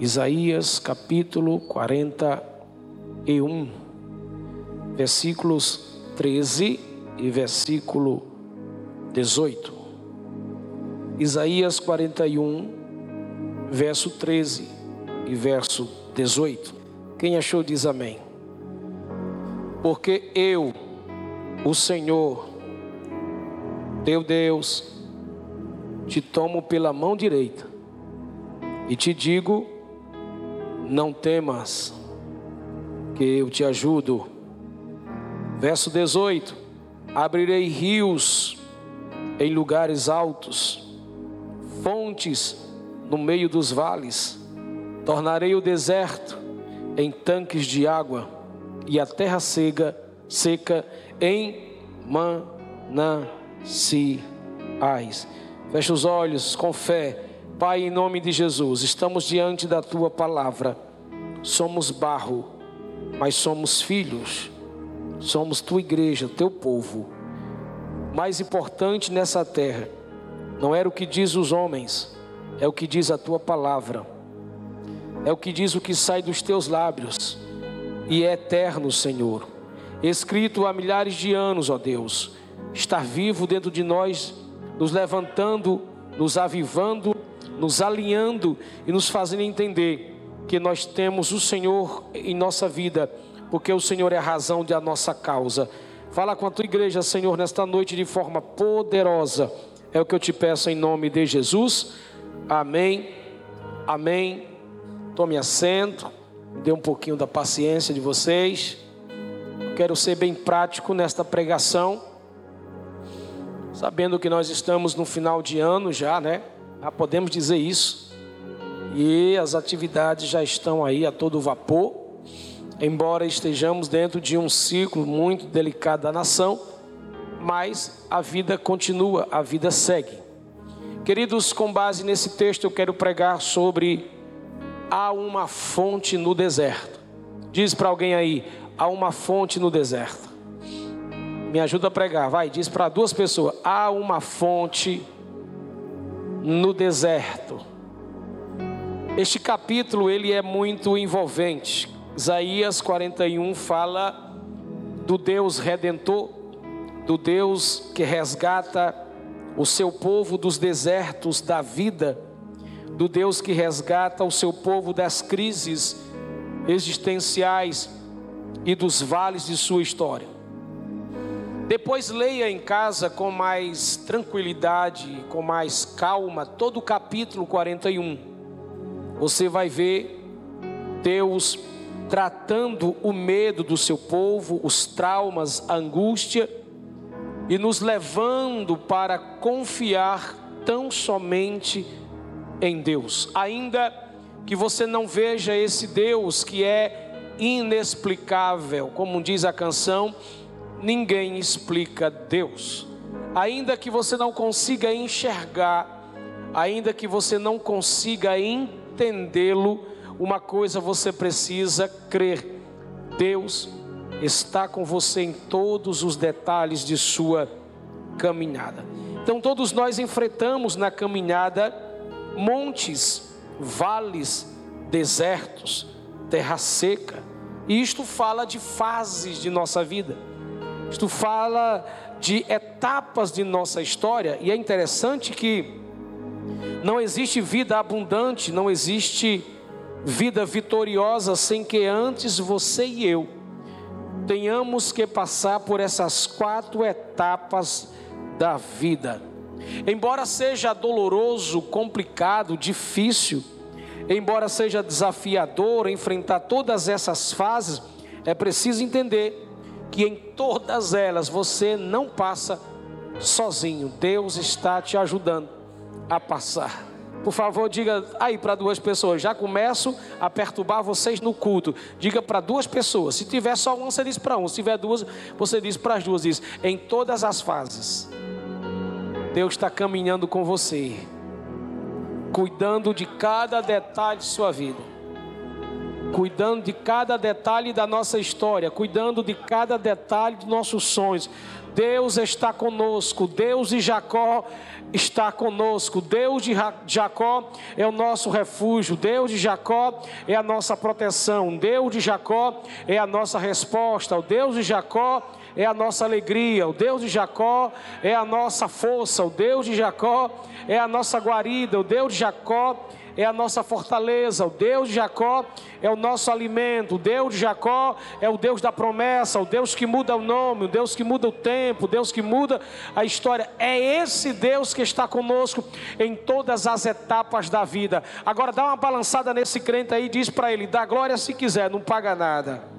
Isaías capítulo 41, versículos 13 e versículo 18. Isaías 41, verso 13 e verso 18. Quem achou diz amém. Porque eu, o Senhor, teu Deus, te tomo pela mão direita e te digo: não temas, que eu te ajudo. Verso 18: Abrirei rios em lugares altos, fontes no meio dos vales, tornarei o deserto em tanques de água e a terra seca, seca em mananciais. Feche os olhos com fé. Pai, em nome de Jesus, estamos diante da tua palavra. Somos barro, mas somos filhos. Somos tua igreja, teu povo. Mais importante nessa terra não era o que diz os homens, é o que diz a tua palavra. É o que diz o que sai dos teus lábios e é eterno, Senhor. Escrito há milhares de anos, ó Deus, estar vivo dentro de nós nos levantando, nos avivando, nos alinhando e nos fazendo entender que nós temos o Senhor em nossa vida, porque o Senhor é a razão da nossa causa. Fala com a tua igreja, Senhor, nesta noite de forma poderosa. É o que eu te peço em nome de Jesus. Amém. Amém. Tome assento. Dê um pouquinho da paciência de vocês. Quero ser bem prático nesta pregação sabendo que nós estamos no final de ano já, né? Já podemos dizer isso. E as atividades já estão aí a todo vapor. Embora estejamos dentro de um ciclo muito delicado da nação, mas a vida continua, a vida segue. Queridos, com base nesse texto, eu quero pregar sobre há uma fonte no deserto. Diz para alguém aí, há uma fonte no deserto. Me ajuda a pregar, vai, diz para duas pessoas: há uma fonte no deserto. Este capítulo ele é muito envolvente. Isaías 41 fala do Deus redentor, do Deus que resgata o seu povo dos desertos da vida, do Deus que resgata o seu povo das crises existenciais e dos vales de sua história. Depois leia em casa com mais tranquilidade, com mais calma, todo o capítulo 41. Você vai ver Deus tratando o medo do seu povo, os traumas, a angústia e nos levando para confiar tão somente em Deus. Ainda que você não veja esse Deus que é inexplicável, como diz a canção, ninguém explica Deus. Ainda que você não consiga enxergar, ainda que você não consiga entendê-lo, uma coisa você precisa crer: Deus está com você em todos os detalhes de sua caminhada. Então, todos nós enfrentamos na caminhada montes, vales, desertos, terra seca, e isto fala de fases de nossa vida. Isto fala de etapas de nossa história e é interessante que não existe vida abundante, não existe vida vitoriosa sem que antes você e eu tenhamos que passar por essas quatro etapas da vida. Embora seja doloroso, complicado, difícil, embora seja desafiador enfrentar todas essas fases, é preciso entender que em todas elas você não passa sozinho. Deus está te ajudando a passar. Por favor, diga aí para duas pessoas. Já começo a perturbar vocês no culto. Diga para duas pessoas. Se tiver só uma, você diz para um. Se tiver duas, você diz para as duas. Diz em todas as fases. Deus está caminhando com você, cuidando de cada detalhe de sua vida. Cuidando de cada detalhe da nossa história, cuidando de cada detalhe dos nossos sonhos. Deus está conosco, Deus de Jacó está conosco. Deus de Jacó é o nosso refúgio, Deus de Jacó é a nossa proteção, Deus de Jacó é a nossa resposta, o Deus de Jacó é a nossa alegria, o Deus de Jacó é a nossa força, o Deus de Jacó é a nossa guarida, o Deus de Jacó é a nossa fortaleza, o Deus de Jacó é o nosso alimento, o Deus de Jacó é o Deus da promessa, o Deus que muda o nome, o Deus que muda o tempo, o Deus que muda a história. É esse Deus que está conosco em todas as etapas da vida. Agora dá uma balançada nesse crente aí, diz para ele: dá glória se quiser, não paga nada.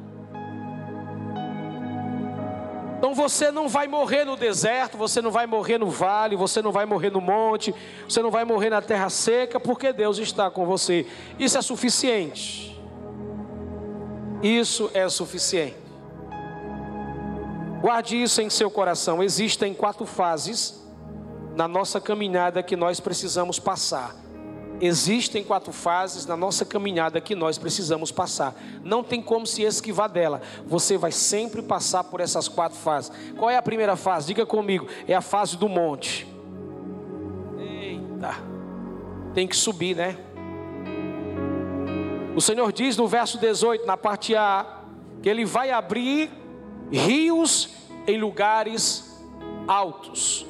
Então você não vai morrer no deserto, você não vai morrer no vale, você não vai morrer no monte, você não vai morrer na terra seca, porque Deus está com você. Isso é suficiente. Isso é suficiente. Guarde isso em seu coração. Existem quatro fases na nossa caminhada que nós precisamos passar. Existem quatro fases na nossa caminhada que nós precisamos passar. Não tem como se esquivar dela. Você vai sempre passar por essas quatro fases. Qual é a primeira fase? Diga comigo. É a fase do monte. Eita. Tem que subir, né? O Senhor diz no verso 18, na parte A, que Ele vai abrir rios em lugares altos.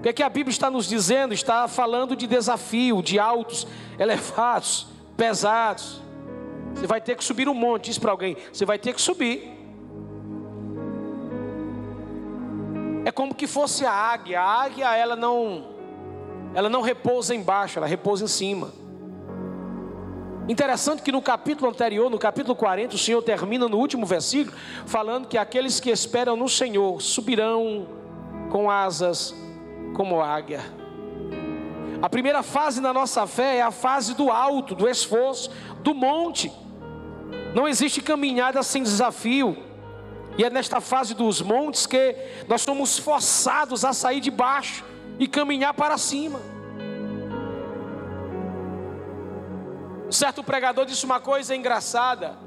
O que, é que a Bíblia está nos dizendo? Está falando de desafio, de altos, elevados, pesados. Você vai ter que subir um monte, diz para alguém, você vai ter que subir. É como que fosse a águia. A águia ela não ela não repousa embaixo, ela repousa em cima. Interessante que no capítulo anterior, no capítulo 40, o Senhor termina no último versículo falando que aqueles que esperam no Senhor subirão com asas como águia. A primeira fase na nossa fé é a fase do alto, do esforço, do monte. Não existe caminhada sem desafio. E é nesta fase dos montes que nós somos forçados a sair de baixo e caminhar para cima. Certo pregador disse uma coisa engraçada: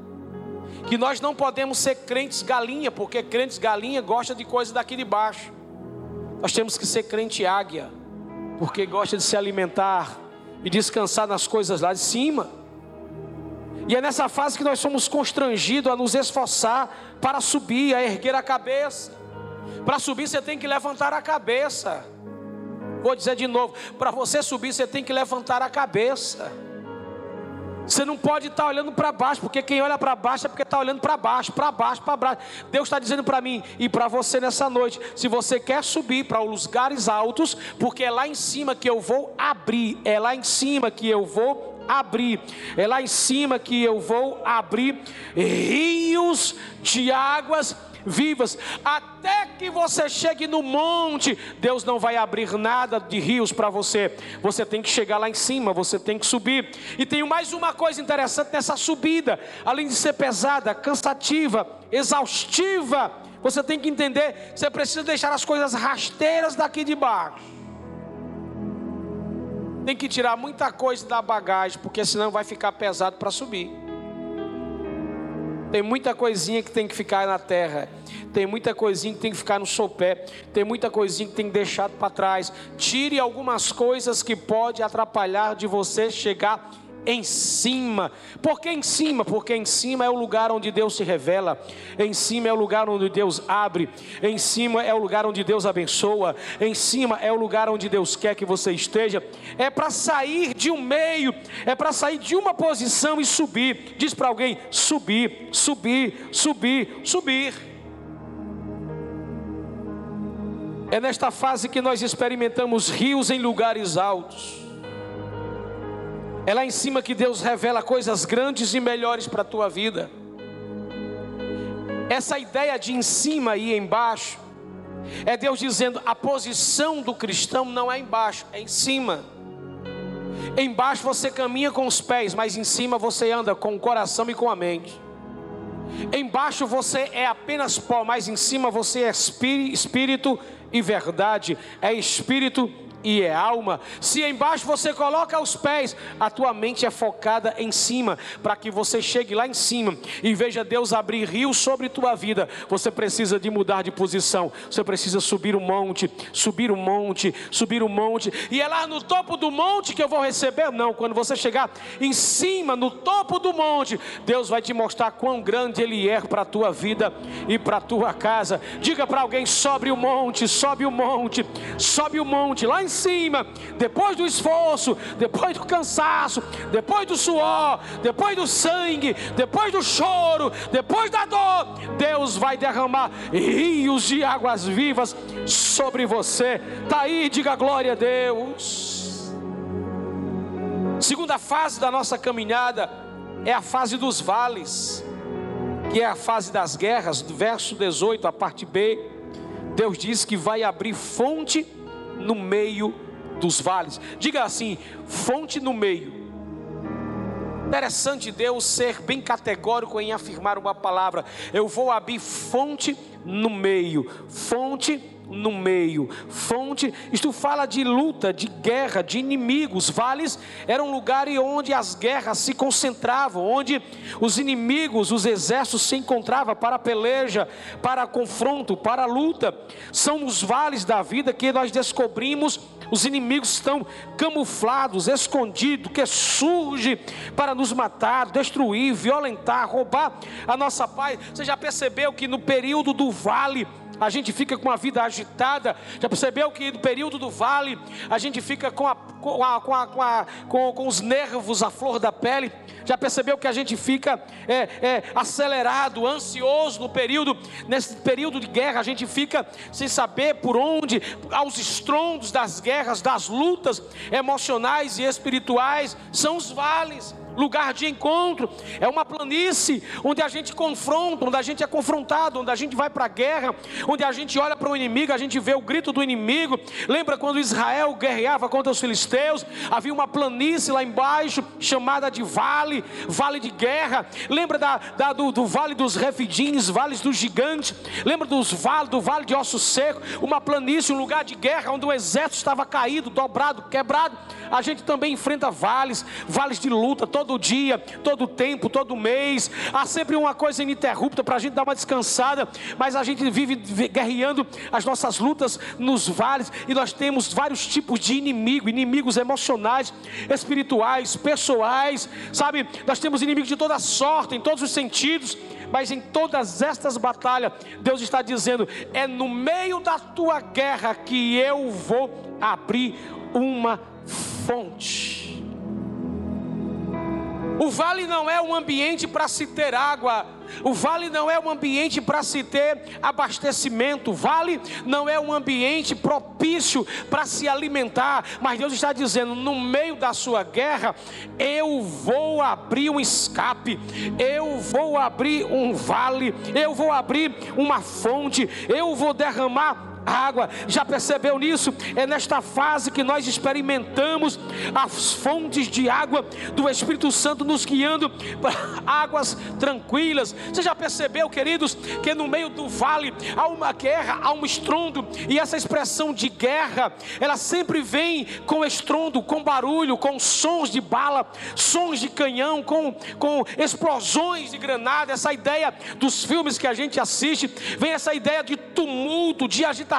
que nós não podemos ser crentes galinha, porque crentes galinha gosta de coisa daqui de baixo. Nós temos que ser crente águia, porque gosta de se alimentar e descansar nas coisas lá de cima. E é nessa fase que nós somos constrangidos a nos esforçar para subir, a erguer a cabeça. Para subir você tem que levantar a cabeça. Vou dizer de novo: para você subir você tem que levantar a cabeça. Você não pode estar olhando para baixo, porque quem olha para baixo é porque está olhando para baixo, para baixo, para baixo. Deus está dizendo para mim e para você nessa noite: se você quer subir para os lugares altos, porque é lá em cima que eu vou abrir, é lá em cima que eu vou abrir, é lá em cima que eu vou abrir rios de águas vivas, até que você chegue no monte, Deus não vai abrir nada de rios para você. Você tem que chegar lá em cima, você tem que subir. E tem mais uma coisa interessante nessa subida, além de ser pesada, cansativa, exaustiva, você tem que entender, você precisa deixar as coisas rasteiras daqui de baixo. Tem que tirar muita coisa da bagagem, porque senão vai ficar pesado para subir. Tem muita coisinha que tem que ficar na terra. Tem muita coisinha que tem que ficar no sopé. Tem muita coisinha que tem que deixar para trás. Tire algumas coisas que pode atrapalhar de você chegar em cima. Por que em cima? Porque em cima é o lugar onde Deus se revela, em cima é o lugar onde Deus abre, em cima é o lugar onde Deus abençoa, em cima é o lugar onde Deus quer que você esteja. É para sair de um meio, é para sair de uma posição e subir. Diz para alguém: subir, subir, subir, subir. É nesta fase que nós experimentamos rios em lugares altos. É lá em cima que Deus revela coisas grandes e melhores para a tua vida. Essa ideia de em cima e embaixo é Deus dizendo: a posição do cristão não é embaixo, é em cima. Embaixo você caminha com os pés, mas em cima você anda com o coração e com a mente. Embaixo você é apenas pó, mas em cima você é espírito e verdade, é espírito e é alma. Se embaixo você coloca os pés, a tua mente é focada em cima, para que você chegue lá em cima e veja Deus abrir rios sobre tua vida. Você precisa de mudar de posição. Você precisa subir o um monte, subir o um monte, subir o um monte. E é lá no topo do monte que eu vou receber? Não, quando você chegar em cima, no topo do monte, Deus vai te mostrar quão grande ele é para a tua vida e para a tua casa. Diga para alguém: sobe o monte, sobe o monte, sobe o monte, lá em cima, depois do esforço, depois do cansaço, depois do suor, depois do sangue, depois do choro, depois da dor, Deus vai derramar rios de águas vivas sobre você. Está aí, diga glória a Deus. Segunda fase da nossa caminhada é a fase dos vales, que é a fase das guerras, do verso 18, a parte B. Deus diz que vai abrir fonte no meio dos vales. Diga assim: fonte no meio. Interessante Deus ser bem categórico em afirmar uma palavra. Eu vou abrir fonte no meio. Fonte no meio. Fonte, isto fala de luta, de guerra, de inimigos. Vales eram lugares onde as guerras se concentravam, onde os inimigos, os exércitos se encontravam para peleja, para confronto, para luta. São nos vales da vida que nós descobrimos os inimigos estão camuflados, escondidos, que surge para nos matar, destruir, violentar, roubar a nossa paz. Você já percebeu que no período do vale a gente fica com a vida agitada. Já percebeu que no período do vale a gente fica com, a, com, a, com, a, com, com, os nervos à flor da pele? Já percebeu que a gente fica é, é, acelerado, ansioso no período, nesse período de guerra, a gente fica sem saber por onde, aos estrondos das guerras, das lutas emocionais e espirituais, são os vales lugar de encontro, é uma planície onde a gente confronta, onde a gente é confrontado, onde a gente vai para a guerra, onde a gente olha para o inimigo, a gente vê o grito do inimigo. Lembra quando Israel guerreava contra os filisteus? Havia uma planície lá embaixo chamada de vale, vale de guerra. Lembra da, da do, do, vale dos refidins, vales dos gigantes? Lembra dos vale, do vale de osso seco? Uma planície, um lugar de guerra onde o exército estava caído, dobrado, quebrado. A gente também enfrenta vales, vales de luta, todo todo dia, todo tempo, todo mês. Há sempre uma coisa ininterrupta para a gente dar uma descansada, mas a gente vive guerreando as nossas lutas nos vales e nós temos vários tipos de inimigo, inimigos emocionais, espirituais, pessoais, sabe? Nós temos inimigos de toda sorte, em todos os sentidos. Mas em todas estas batalhas, Deus está dizendo: é no meio da tua guerra que eu vou abrir uma fonte. O vale não é um ambiente para se ter água. O vale não é um ambiente para se ter abastecimento. O vale não é um ambiente propício para se alimentar. Mas Deus está dizendo: no meio da sua guerra, eu vou abrir um escape, eu vou abrir um vale, eu vou abrir uma fonte, eu vou derramar água. Já percebeu nisso? É nesta fase que nós experimentamos as fontes de água do Espírito Santo nos guiando para águas tranquilas. Você já percebeu, queridos, que no meio do vale há uma guerra, há um estrondo, e essa expressão de guerra, ela sempre vem com estrondo, com barulho, com sons de bala, sons de canhão, com, com explosões de granada. Essa ideia dos filmes que a gente assiste, vem essa ideia de tumulto, de agitação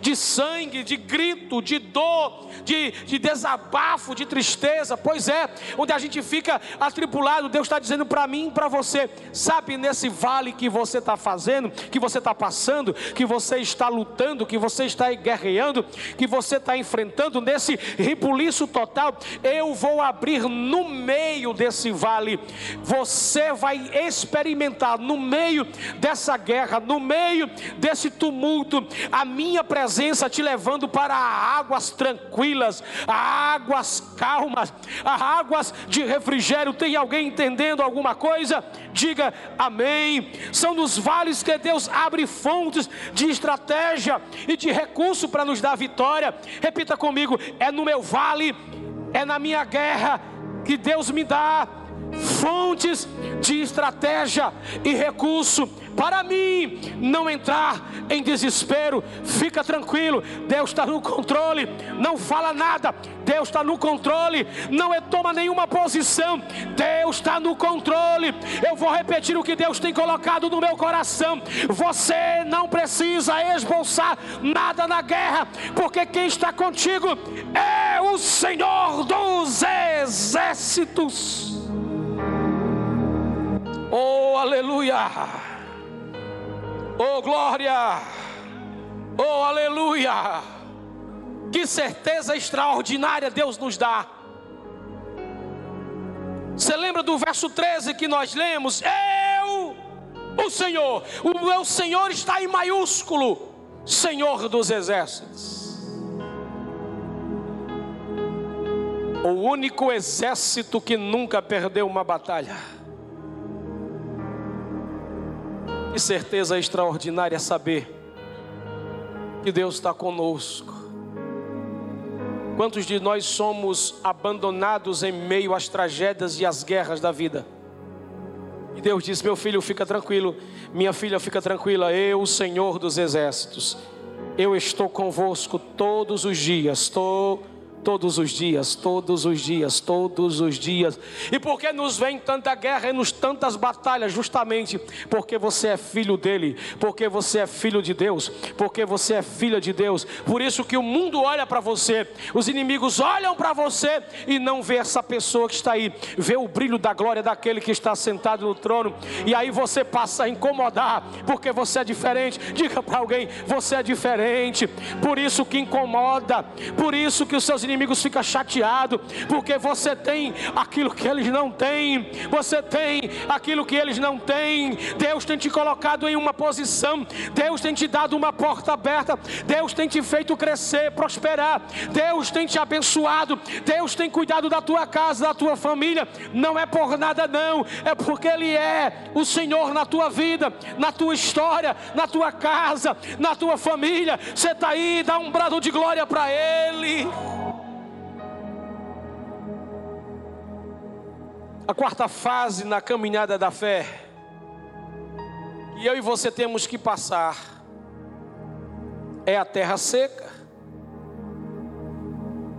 de sangue, de grito, de dor, de, de desabafo, de tristeza. Pois é, onde a gente fica atribulado, Deus está dizendo para mim e para você: sabe, nesse vale que você está fazendo, que você está passando, que você está lutando, que você está guerreando, que você está enfrentando, nesse ribuliço total, eu vou abrir no meio desse vale. Você vai experimentar no meio dessa guerra, no meio desse tumulto, a minha presença te levando para águas tranquilas, águas calmas, águas de refrigério. Tem alguém entendendo alguma coisa? Diga amém. São nos vales que Deus abre fontes de estratégia e de recurso para nos dar vitória. Repita comigo: é no meu vale, é na minha guerra que Deus me dá fontes de estratégia e recurso para mim não entrar em desespero. Fica tranquilo, Deus está no controle. Não fala nada, Deus está no controle. Não é, toma nenhuma posição, Deus está no controle. Eu vou repetir o que Deus tem colocado no meu coração. Você não precisa esboçar nada na guerra, porque quem está contigo é o Senhor dos exércitos. Oh, aleluia! Oh glória! Oh aleluia! Que certeza extraordinária Deus nos dá. Você lembra do verso 13 que nós lemos? Eu, o Senhor, o meu Senhor está em maiúsculo, Senhor dos exércitos. O único exército que nunca perdeu uma batalha. Que certeza extraordinária saber que Deus está conosco. Quantos de nós somos abandonados em meio às tragédias e às guerras da vida? E Deus diz: Meu filho, fica tranquilo, minha filha, fica tranquila, eu, o Senhor dos exércitos, eu estou convosco todos os dias, estou todos os dias, todos os dias, todos os dias. E por que nos vem tanta guerra e nos tantas batalhas? Justamente porque você é filho dele, porque você é filho de Deus, porque você é filha de Deus. Por isso que o mundo olha para você, os inimigos olham para você e não vê essa pessoa que está aí, vê o brilho da glória daquele que está sentado no trono. E aí você passa a incomodar, porque você é diferente. Diga para alguém, você é diferente. Por isso que incomoda, por isso que os seus inimigos inimigos ficam chateados, porque você tem aquilo que eles não têm, você tem aquilo que eles não têm. Deus tem te colocado em uma posição, Deus tem te dado uma porta aberta, Deus tem te feito crescer, prosperar, Deus tem te abençoado, Deus tem cuidado da tua casa, da tua família. Não é por nada, não, é porque Ele é o Senhor na tua vida, na tua história, na tua casa, na tua família. Você está aí, dá um brado de glória para Ele. A quarta fase na caminhada da fé, que eu e você temos que passar, é a terra seca.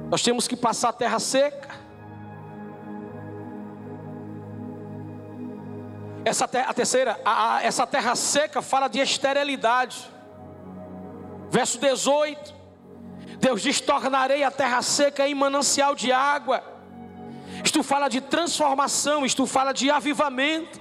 Nós temos que passar a terra seca. Essa a terceira, a, a, essa terra seca fala de esterilidade. Verso 18: Deus diz: Tornarei a terra seca em manancial de água isto fala de transformação, isto fala de avivamento.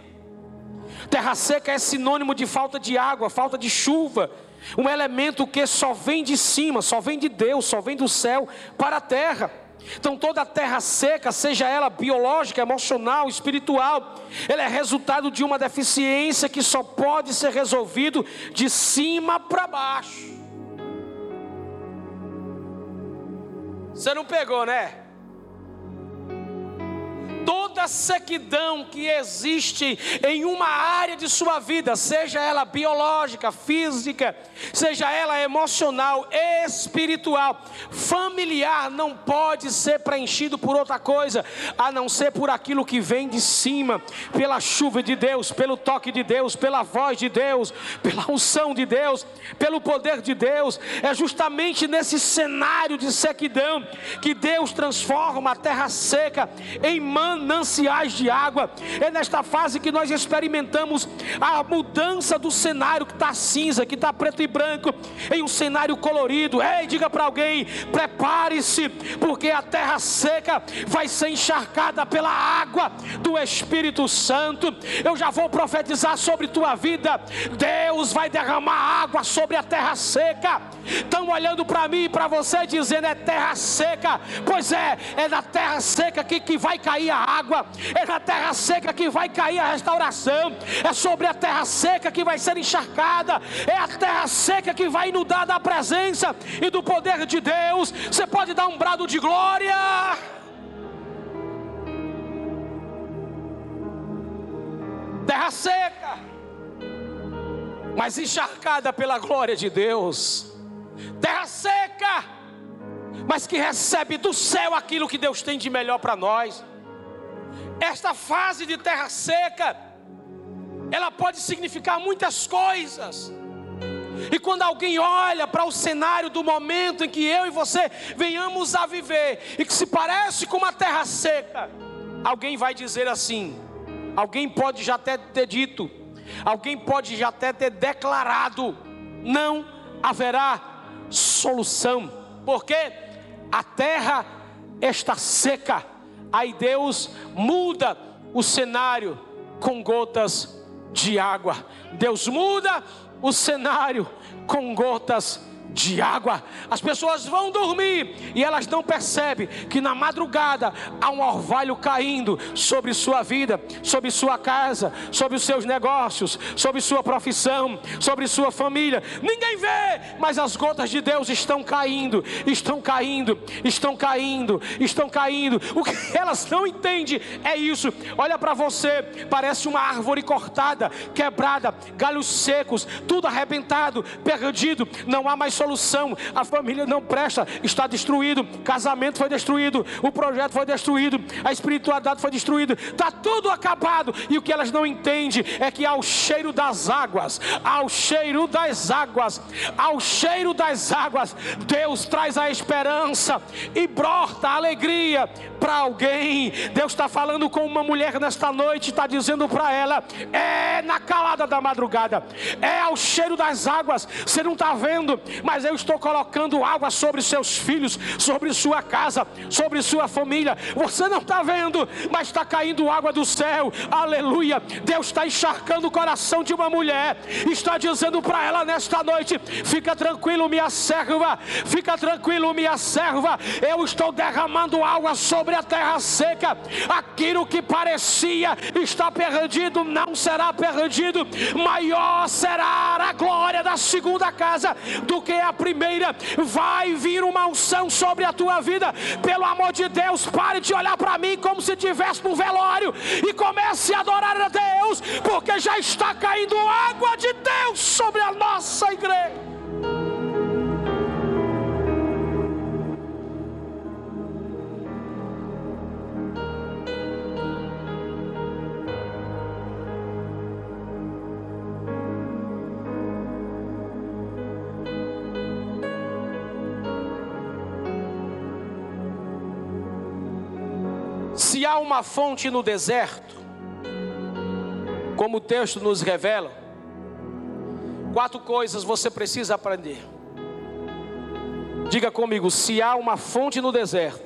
Terra seca é sinônimo de falta de água, falta de chuva, um elemento que só vem de cima, só vem de Deus, só vem do céu para a terra. Então toda a terra seca, seja ela biológica, emocional, espiritual, ela é resultado de uma deficiência que só pode ser resolvido de cima para baixo. Você não pegou, né? Toda sequidão que existe em uma área de sua vida, seja ela biológica, física, seja ela emocional, espiritual, familiar, não pode ser preenchido por outra coisa a não ser por aquilo que vem de cima, pela chuva de Deus, pelo toque de Deus, pela voz de Deus, pela unção de Deus, pelo poder de Deus. É justamente nesse cenário de sequidão que Deus transforma a terra seca em mano mananciais de água. É nesta fase que nós experimentamos a mudança do cenário que está cinza, que está preto e branco, em um cenário colorido. Ei, diga para alguém: prepare-se, porque a terra seca vai ser encharcada pela água do Espírito Santo. Eu já vou profetizar sobre tua vida. Deus vai derramar água sobre a terra seca. Estão olhando para mim e para você dizendo: é terra seca. Pois é, é na terra seca que, que vai cair a água, é na terra seca que vai cair a restauração, é sobre a terra seca que vai ser encharcada, é a terra seca que vai inundar da presença e do poder de Deus. Você pode dar um brado de glória. Terra seca, mas encharcada pela glória de Deus. Terra seca, mas que recebe do céu aquilo que Deus tem de melhor para nós Esta fase de terra seca, ela pode significar muitas coisas. E quando alguém olha para o cenário do momento em que eu e você venhamos a viver, e que se parece com uma terra seca, alguém vai dizer assim: alguém pode já até ter dito, alguém pode já até ter declarado, não haverá solução, porque a terra está seca. Aí Deus muda o cenário com gotas de água. Deus muda o cenário com gotas de água. As pessoas vão dormir e elas não percebem que na madrugada há um orvalho caindo sobre sua vida, sobre sua casa, sobre os seus negócios, sobre sua profissão, sobre sua família. Ninguém vê, mas as gotas de Deus estão caindo, estão caindo, estão caindo, estão caindo. O que elas não entendem é isso. Olha para você, parece uma árvore cortada, quebrada, galhos secos, tudo arrebentado, perdido, não há mais solução. A família não presta, está destruído. Casamento foi destruído, o projeto foi destruído, a espiritualidade foi destruída. Está tudo acabado. E o que elas não entendem é que ao cheiro das águas, ao cheiro das águas, ao cheiro das águas, Deus traz a esperança e brota a alegria para alguém. Deus está falando com uma mulher nesta noite, está dizendo para ela: é na calada da madrugada, é ao cheiro das águas. Você não está vendo, mas eu estou colocando água sobre seus filhos, sobre sua casa, sobre sua família. Você não está vendo, mas está caindo água do céu. Aleluia. Deus está encharcando o coração de uma mulher, está dizendo para ela nesta noite: fica tranquilo, minha serva, fica tranquilo, minha serva. Eu estou derramando água sobre a terra seca, aquilo que parecia estar perdido não será perdido, maior será a glória da segunda casa do que a primeira. Vai vir uma unção sobre a tua vida, pelo amor de Deus, pare de olhar para mim como se estivesse no velório e comece a adorar a Deus, porque já está caindo água de Deus sobre a nossa igreja. Uma fonte no deserto, como o texto nos revela, quatro coisas você precisa aprender. Diga comigo: se há uma fonte no deserto,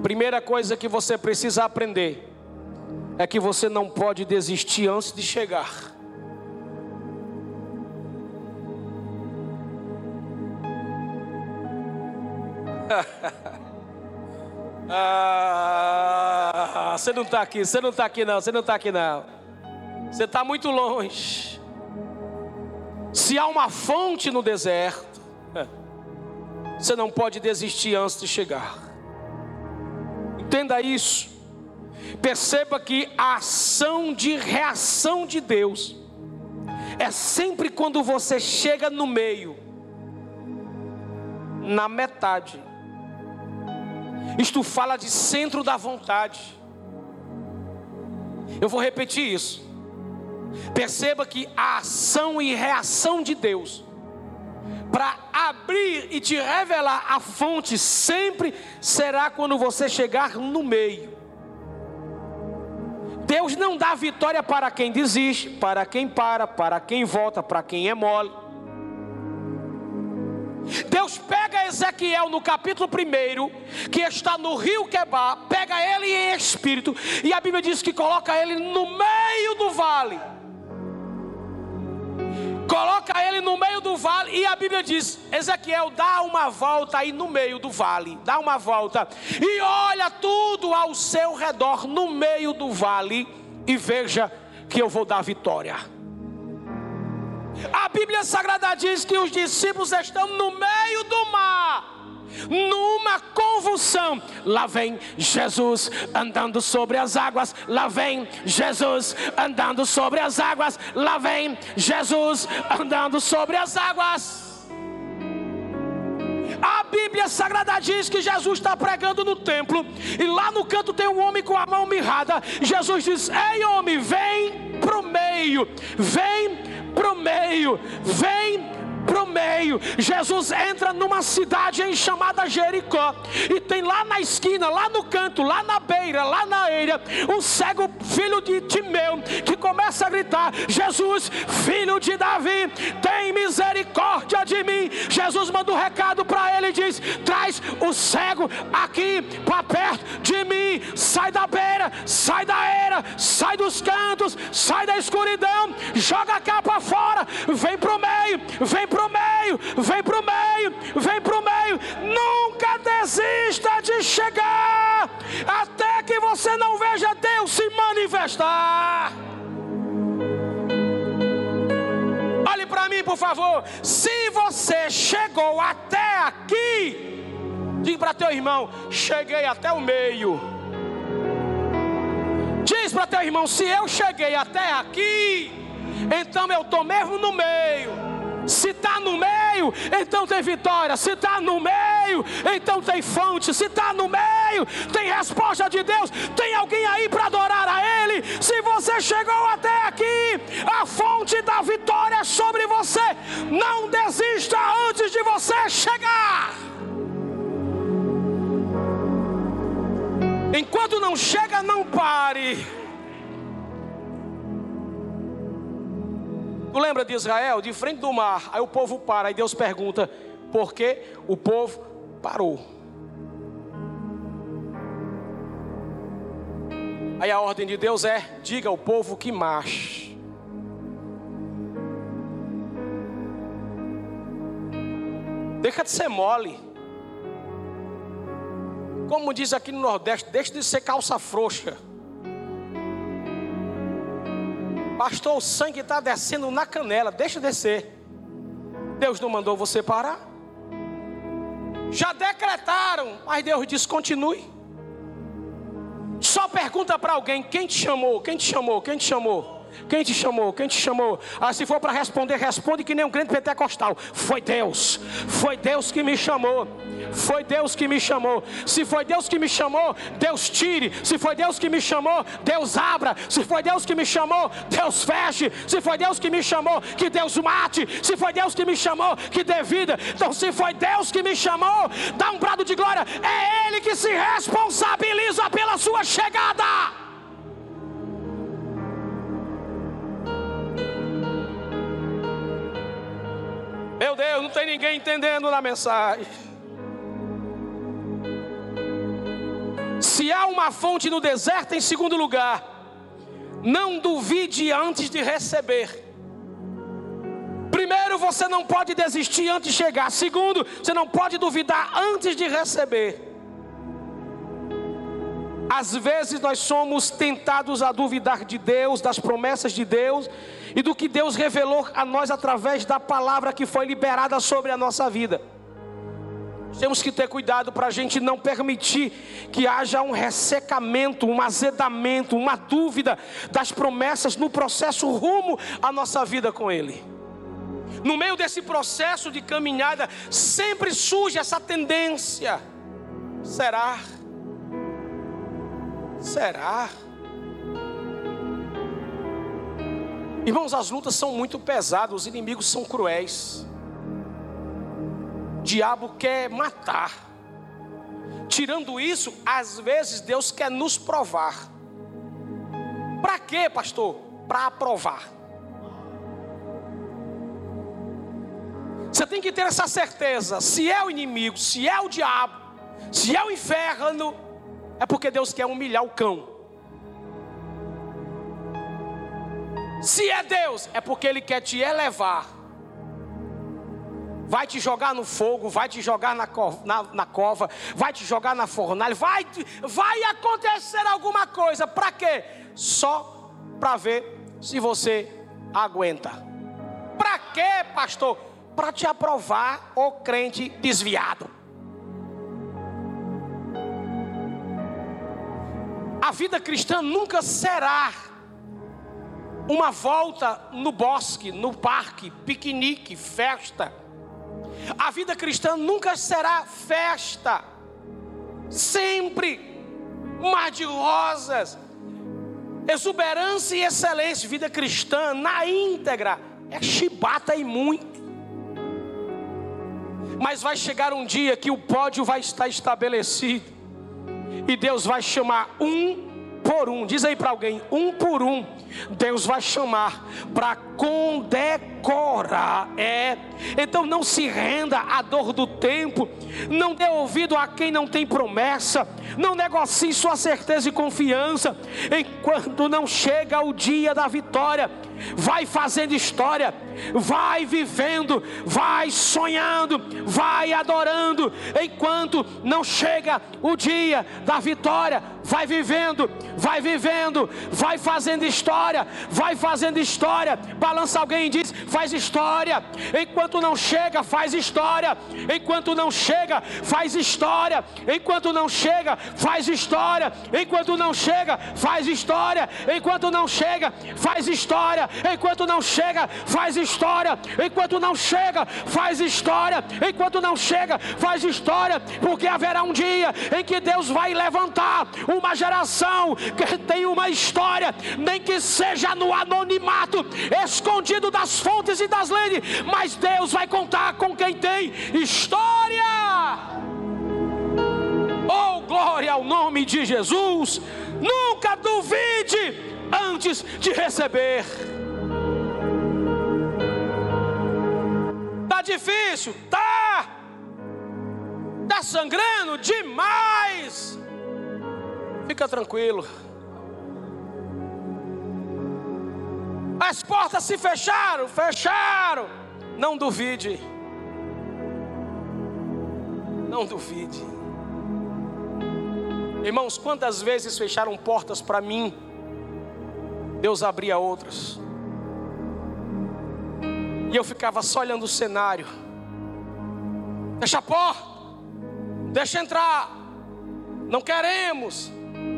primeira coisa que você precisa aprender é que você não pode desistir antes de chegar. Ah, você não está aqui, você não está aqui não, você não está aqui não. Você está muito longe. Se há uma fonte no deserto, você não pode desistir antes de chegar. Entenda isso. Perceba que a ação de reação de Deus é sempre quando você chega no meio, na metade isto fala de centro da vontade. Eu vou repetir isso. Perceba que a ação e reação de Deus para abrir e te revelar a fonte sempre será quando você chegar no meio. Deus não dá vitória para quem desiste, para quem para, para quem volta, para quem é mole. Deus pega Ezequiel no capítulo 1, que está no rio Quebar, pega ele em espírito, e a Bíblia diz que coloca ele no meio do vale. Coloca ele no meio do vale, e a Bíblia diz: Ezequiel, dá uma volta aí no meio do vale, dá uma volta, e olha tudo ao seu redor, no meio do vale, e veja que eu vou dar vitória. A Bíblia Sagrada diz que os discípulos estão no meio do mar numa convulsão. Lá vem Jesus andando sobre as águas. Lá vem Jesus andando sobre as águas. Lá vem Jesus andando sobre as águas. A Bíblia Sagrada diz que Jesus está pregando no templo, e lá no canto tem um homem com a mão mirrada. Jesus diz: Ei, homem, vem pro meio, vem pro meio, vem para o meio. Jesus entra numa cidade chamada Jericó. E tem lá na esquina, lá no canto, lá na beira, lá na eira, um cego filho de Timeu que começa a gritar: Jesus, filho de Davi, tem misericórdia de mim. Jesus manda um recado para ele e diz: Traz o cego aqui para perto de mim. Sai da beira, sai da eira, sai dos cantos, sai da escuridão, joga cá para fora, vem para o meio, vem para o meio, vem para o meio, vem para o meio. Nunca desista de chegar até que você não veja Deus se manifestar. Olhe para mim, por favor. Se você chegou até aqui, diga para teu irmão: cheguei até o meio. Diz para teu irmão: se eu cheguei até aqui, então eu estou mesmo no meio. Se está no meio, então tem vitória. Se está no meio, então tem fonte. Se está no meio, tem resposta de Deus. Tem alguém aí para adorar a Ele. Se você chegou até aqui, a fonte da vitória é sobre você. Não desista antes de você chegar. Enquanto não chega, não pare. Lembra de Israel, de frente do mar, aí o povo para, aí Deus pergunta, por que o povo parou? Aí a ordem de Deus é: diga ao povo que marche. Deixa de ser mole. Como diz aqui no Nordeste, deixa de ser calça frouxa. Pastor, o sangue está descendo na canela, deixa descer. Deus não mandou você parar. Já decretaram, mas Deus disse: continue. Só pergunta para alguém: quem te chamou? Quem te chamou? Quem te chamou? Quem te chamou? Quem te chamou? Ah, se for para responder, responde que nem um crente pentecostal. Foi Deus. Foi Deus que me chamou. Foi Deus que me chamou. Se foi Deus que me chamou, Deus tire. Se foi Deus que me chamou, Deus abra. Se foi Deus que me chamou, Deus feche. Se foi Deus que me chamou, que Deus mate. Se foi Deus que me chamou, que dê vida. Então, se foi Deus que me chamou, dá um brado de glória. É Ele que se responsabiliza pela sua chegada. Meu Deus, não tem ninguém entendendo na mensagem. Se há uma fonte no deserto, em segundo lugar, não duvide antes de receber. Primeiro, você não pode desistir antes de chegar. Segundo, você não pode duvidar antes de receber. Às vezes nós somos tentados a duvidar de Deus, das promessas de Deus e do que Deus revelou a nós através da palavra que foi liberada sobre a nossa vida. Temos que ter cuidado para a gente não permitir que haja um ressecamento, um azedamento, uma dúvida das promessas no processo rumo à nossa vida com Ele. No meio desse processo de caminhada, sempre surge essa tendência: será? Será? Irmãos, as lutas são muito pesadas, os inimigos são cruéis. Diabo quer matar. Tirando isso, às vezes Deus quer nos provar. Para quê, pastor? Para aprovar. Você tem que ter essa certeza: se é o inimigo, se é o diabo, se é o inferno, é porque Deus quer humilhar o cão. Se é Deus, é porque Ele quer te elevar. Vai te jogar no fogo, vai te jogar na, na, na cova, vai te jogar na fornalha, vai, vai acontecer alguma coisa. Para quê? Só para ver se você aguenta. Para quê, pastor? Para te aprovar, o crente desviado. A vida cristã nunca será uma volta no bosque, no parque, piquenique, festa. A vida cristã nunca será festa, sempre mar de rosas, exuberância e excelência. Vida cristã na íntegra é chibata e muito. Mas vai chegar um dia que o pódio vai estar estabelecido, e Deus vai chamar um por um. Diz aí para alguém: um por um. Deus vai chamar para condecorar. É. Então não se renda à dor do tempo. Não dê ouvido a quem não tem promessa. Não negocie sua certeza e confiança. Enquanto não chega o dia da vitória vai fazendo história, vai vivendo, vai sonhando, vai adorando, enquanto não chega o dia da vitória, vai vivendo, vai vivendo, vai fazendo história, vai fazendo história. Balança alguém e diz: faz história. Enquanto não chega, faz história. Enquanto não chega, faz história. Enquanto não chega, faz história. Enquanto não chega, faz história. Enquanto não chega, faz história. Enquanto não chega, faz história. Enquanto não chega, faz história. Enquanto não chega, faz história. Porque haverá um dia em que Deus vai levantar uma geração que tem uma história, nem que seja no anonimato, escondido das fontes e das leis, mas Deus vai contar com quem tem história. Oh, glória ao nome de Jesus! Nunca duvide antes de receber. Tá difícil? Tá. Tá sangrando demais. Fica tranquilo. As portas se fecharam, fecharam. Não duvide. Não duvide. Irmãos, quantas vezes fecharam portas para mim? Deus abria outras. E eu ficava só olhando o cenário. Deixa a porta. Deixa entrar. Não queremos.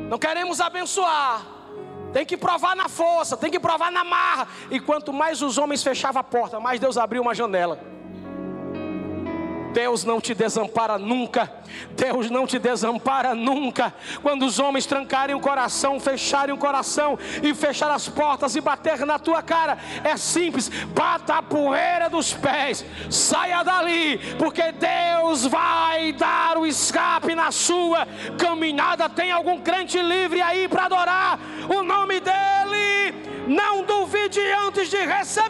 Não queremos abençoar. Tem que provar na força, tem que provar na marra. E quanto mais os homens fechavam a porta, mais Deus abriu uma janela. Deus não te desampara nunca. Deus não te desampara nunca. Quando os homens trancarem o coração, fecharem o coração e fechar as portas e bater na tua cara, é simples. Bata a poeira dos pés, saia dali, porque Deus vai dar o escape na sua caminhada. Tem algum crente livre aí para adorar o nome dEle? Não duvide antes de receber.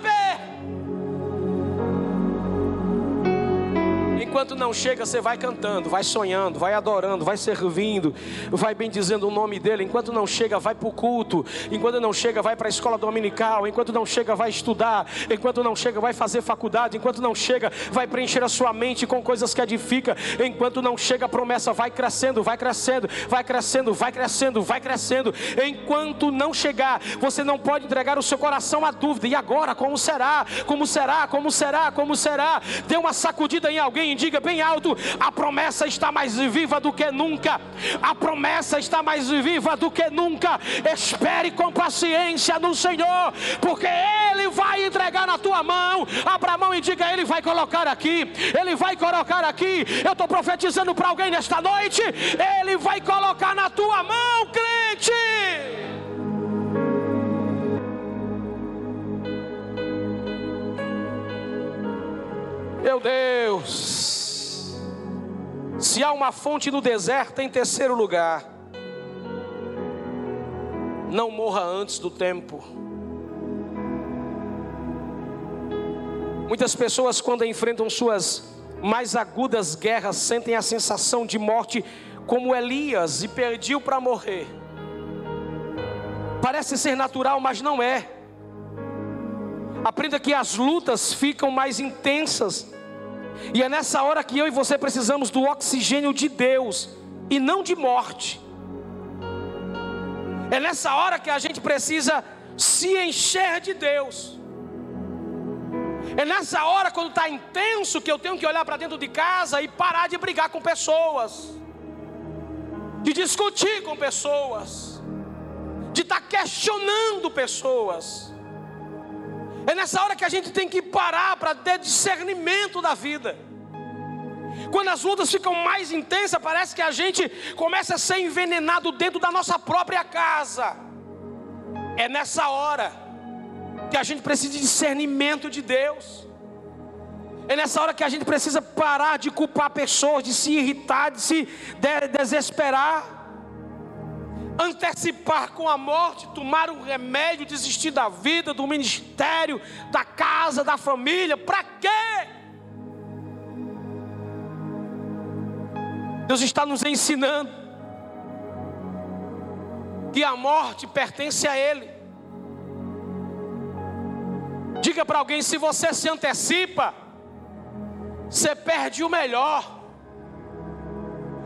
Enquanto não chega, você vai cantando, vai sonhando, vai adorando, vai servindo, vai bendizendo o nome dele. Enquanto não chega, vai para o culto. Enquanto não chega, vai para a escola dominical. Enquanto não chega, vai estudar. Enquanto não chega, vai fazer faculdade. Enquanto não chega, vai preencher a sua mente com coisas que edifica. Enquanto não chega, a promessa vai crescendo, vai crescendo, vai crescendo, vai crescendo, vai crescendo. Enquanto não chegar, você não pode entregar o seu coração à dúvida. E agora, como será? Como será? Como será? Como será? Dê uma sacudida em alguém e diga bem alto: a promessa está mais viva do que nunca. A promessa está mais viva do que nunca. Espere com paciência no Senhor, porque Ele vai entregar na tua mão. Abra a mão e diga: Ele vai colocar aqui. Ele vai colocar aqui. Eu estou profetizando para alguém nesta noite. Ele vai colocar na tua mão, crente. Meu Deus. Se há uma fonte no deserto, em terceiro lugar, não morra antes do tempo. Muitas pessoas, quando enfrentam suas mais agudas guerras, sentem a sensação de morte como Elias e pediu para morrer. Parece ser natural, mas não é. Aprenda que as lutas ficam mais intensas e é nessa hora que eu e você precisamos do oxigênio de Deus e não de morte. É nessa hora que a gente precisa se encher de Deus. É nessa hora, quando está intenso, que eu tenho que olhar para dentro de casa e parar de brigar com pessoas, de discutir com pessoas, de estar tá questionando pessoas. É nessa hora que a gente tem que parar para ter discernimento da vida. Quando as lutas ficam mais intensas, parece que a gente começa a ser envenenado dentro da nossa própria casa. É nessa hora que a gente precisa de discernimento de Deus. É nessa hora que a gente precisa parar de culpar pessoas, de se irritar, de se desesperar. Antecipar com a morte, tomar um remédio, desistir da vida, do ministério, da casa, da família. Para quê? Deus está nos ensinando que a morte pertence a Ele. Diga para alguém: se você se antecipa, você perde o melhor.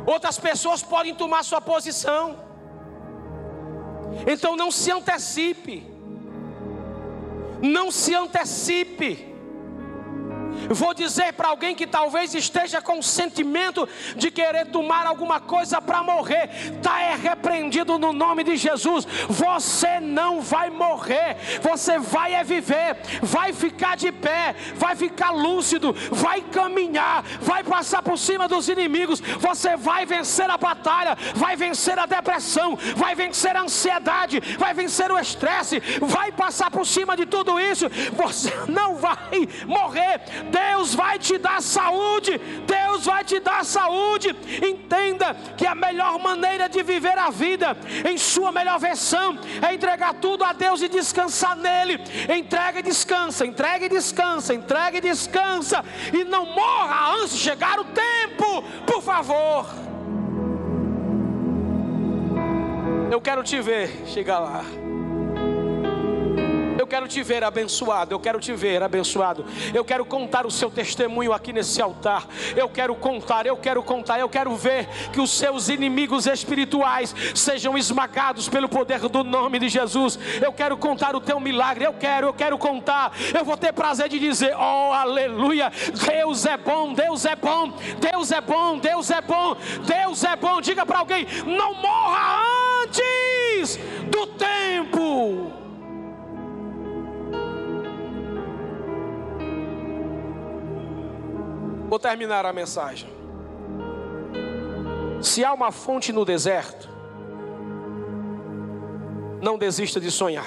Outras pessoas podem tomar sua posição. Então não se antecipe. Não se antecipe. Vou dizer para alguém que talvez esteja com o sentimento de querer tomar alguma coisa para morrer, está é repreendido no nome de Jesus. Você não vai morrer, você vai é viver, vai ficar de pé, vai ficar lúcido, vai caminhar, vai passar por cima dos inimigos. Você vai vencer a batalha, vai vencer a depressão, vai vencer a ansiedade, vai vencer o estresse, vai passar por cima de tudo isso. Você não vai morrer. Deus vai te dar saúde, Deus vai te dar saúde. Entenda que a melhor maneira de viver a vida, em sua melhor versão, é entregar tudo a Deus e descansar nele. Entrega e descansa, entrega e descansa, entrega e descansa, e não morra antes de chegar o tempo, por favor. Eu quero te ver chegar lá quero te ver abençoado, eu quero te ver abençoado. Eu quero contar o seu testemunho aqui nesse altar. Eu quero contar, eu quero contar, eu quero ver que os seus inimigos espirituais sejam esmagados pelo poder do nome de Jesus. Eu quero contar o teu milagre, eu quero, eu quero contar. Eu vou ter prazer de dizer: "Oh, aleluia! Deus é bom, Deus é bom, Deus é bom, Deus é bom, Deus é bom". Diga para alguém: "Não morra antes do tempo". Vou terminar a mensagem. Se há uma fonte no deserto, não desista de sonhar.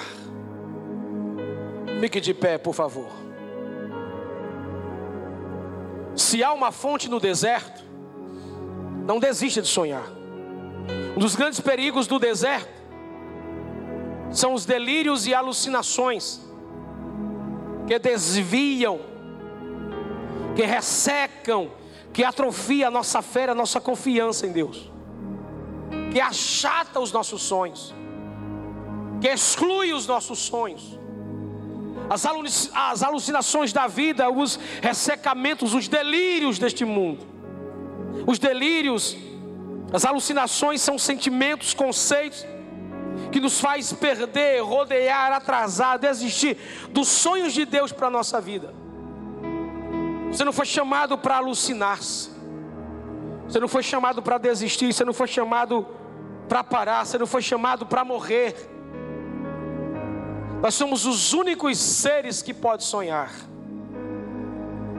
Fique de pé, por favor. Se há uma fonte no deserto, não desista de sonhar. Um dos grandes perigos do deserto são os delírios e alucinações que desviam que ressecam, que atrofia a nossa fé, a nossa confiança em Deus, que achata os nossos sonhos, que exclui os nossos sonhos. As alucinações da vida, os ressecamentos, os delírios deste mundo. Os delírios, as alucinações são sentimentos, conceitos que nos faz perder, rodear, atrasar, desistir dos sonhos de Deus para a nossa vida. Você não foi chamado para alucinar-se. Você não foi chamado para desistir. Você não foi chamado para parar. Você não foi chamado para morrer. Nós somos os únicos seres que pode sonhar.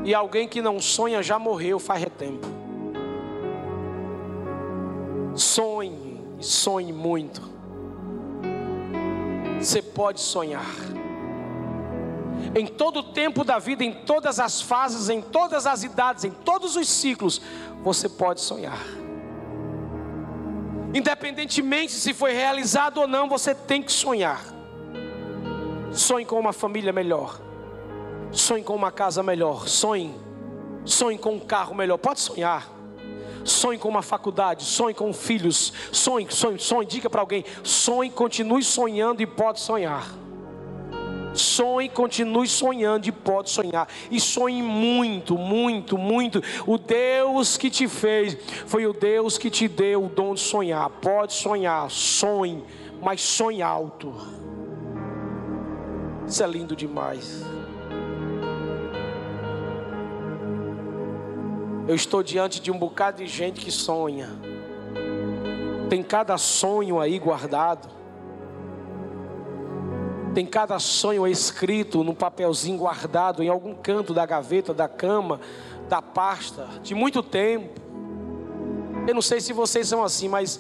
E alguém que não sonha já morreu faz tempo. Sonhe, sonhe muito. Você pode sonhar em todo o tempo da vida, em todas as fases, em todas as idades, em todos os ciclos, você pode sonhar. Independentemente se foi realizado ou não, você tem que sonhar. Sonhe com uma família melhor. Sonhe com uma casa melhor. Sonhe. Sonhe com um carro melhor. Pode sonhar. Sonhe com uma faculdade. Sonhe com filhos. Sonhe, sonhe, sonhe. Diga para alguém. Sonhe, continue sonhando e pode sonhar. Sonhe, continue sonhando e pode sonhar. E sonhe muito, muito, muito. O Deus que te fez foi o Deus que te deu o dom de sonhar. Pode sonhar, sonhe, mas sonhe alto. Isso é lindo demais. Eu estou diante de um bocado de gente que sonha. Tem cada sonho aí guardado. Tem cada sonho escrito num papelzinho guardado em algum canto da gaveta, da cama, da pasta de muito tempo. Eu não sei se vocês são assim, mas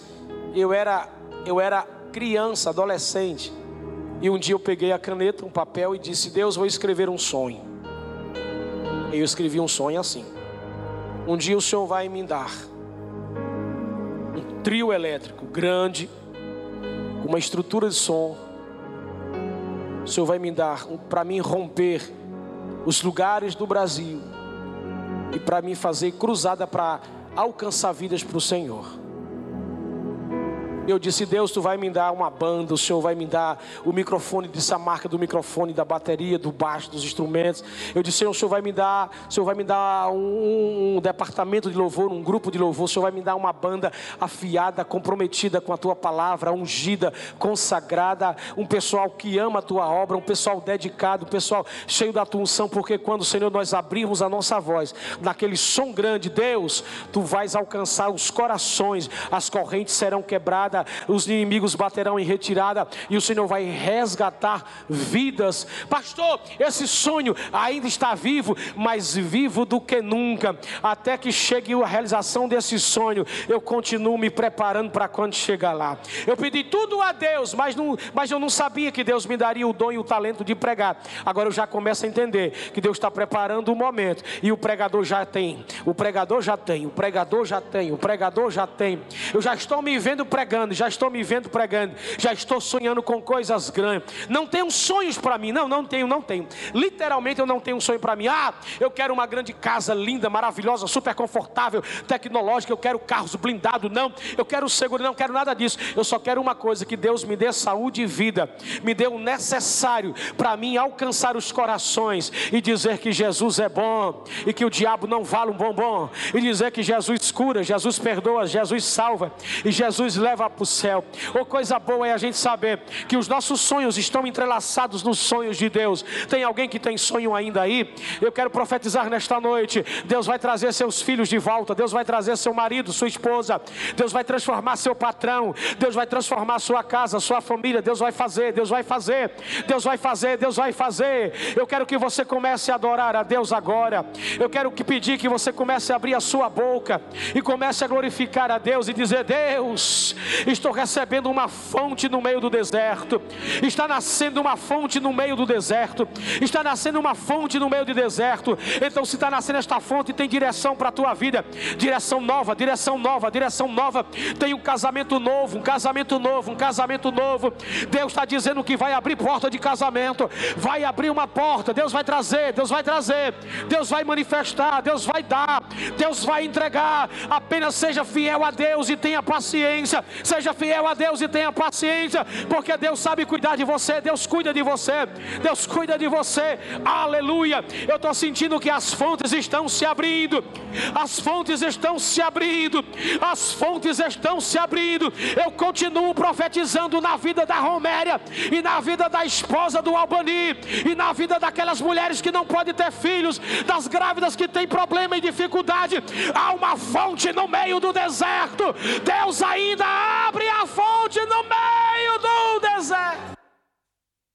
eu era eu era criança, adolescente. E um dia eu peguei a caneta, um papel e disse: "Deus, vou escrever um sonho". E eu escrevi um sonho assim: Um dia o Senhor vai me dar um trio elétrico grande, com uma estrutura de som. O Senhor vai me dar para mim romper os lugares do Brasil e para mim fazer cruzada para alcançar vidas para o Senhor. Eu disse, Deus, tu vai me dar uma banda, o Senhor vai me dar o microfone dessa marca do microfone, da bateria, do baixo, dos instrumentos. Eu disse, Senhor, o Senhor vai me dar, o Senhor vai me dar um, um departamento de louvor, um grupo de louvor, o Senhor vai me dar uma banda afiada, comprometida com a tua palavra, ungida, consagrada, um pessoal que ama a tua obra, um pessoal dedicado, um pessoal cheio da tua unção, porque quando, Senhor, nós abrirmos a nossa voz, naquele som grande, Deus, tu vais alcançar os corações, as correntes serão quebradas os inimigos baterão em retirada e o Senhor vai resgatar vidas. Pastor, esse sonho ainda está vivo, mais vivo do que nunca. Até que chegue a realização desse sonho, eu continuo me preparando para quando chegar lá. Eu pedi tudo a Deus, mas, não, mas eu não sabia que Deus me daria o dom e o talento de pregar. Agora eu já começo a entender que Deus está preparando o momento e o pregador já tem. O pregador já tem, o pregador já tem, o pregador já tem. Eu já estou me vendo pregando pregando, já estou me vendo pregando, já estou sonhando com coisas grandes. Não tenho sonhos para mim, não, não tenho, não tenho. Literalmente eu não tenho um sonho para mim. Ah, eu quero uma grande casa linda, maravilhosa, super confortável, tecnológica, eu quero carros blindados, não. Eu quero seguro, não quero nada disso. Eu só quero uma coisa, que Deus me dê saúde e vida, me dê o necessário para mim alcançar os corações e dizer que Jesus é bom e que o diabo não vale um bombom e dizer que Jesus cura, Jesus perdoa, Jesus salva e Jesus leva para o céu. Ou coisa boa é a gente saber que os nossos sonhos estão entrelaçados nos sonhos de Deus. Tem alguém que tem sonho ainda aí? Eu quero profetizar nesta noite. Deus vai trazer seus filhos de volta. Deus vai trazer seu marido, sua esposa. Deus vai transformar seu patrão. Deus vai transformar sua casa, sua família. Deus vai fazer, Deus vai fazer. Deus vai fazer, Deus vai fazer. Eu quero que você comece a adorar a Deus agora. Eu quero que pedir que você comece a abrir a sua boca e comece a glorificar a Deus e dizer: Deus, Estou recebendo uma fonte no meio do deserto. Está nascendo uma fonte no meio do deserto. Está nascendo uma fonte no meio do deserto. Então, se está nascendo esta fonte, tem direção para a tua vida. Direção nova, direção nova, direção nova. Tem um casamento novo, um casamento novo, um casamento novo. Deus está dizendo que vai abrir porta de casamento. Vai abrir uma porta. Deus vai trazer, Deus vai trazer. Deus vai manifestar, Deus vai dar. Deus vai entregar. Apenas seja fiel a Deus e tenha paciência. Seja fiel a Deus e tenha paciência, porque Deus sabe cuidar de você, Deus cuida de você, Deus cuida de você. Aleluia. Eu estou sentindo que as fontes estão se abrindo, as fontes estão se abrindo, as fontes estão se abrindo. Eu continuo profetizando na vida da Roméria e na vida da esposa do Albani e na vida daquelas mulheres que não podem ter filhos, das grávidas que têm problema e dificuldade. Há uma fonte no meio do deserto. Deus ainda abre a fonte no meio do deserto.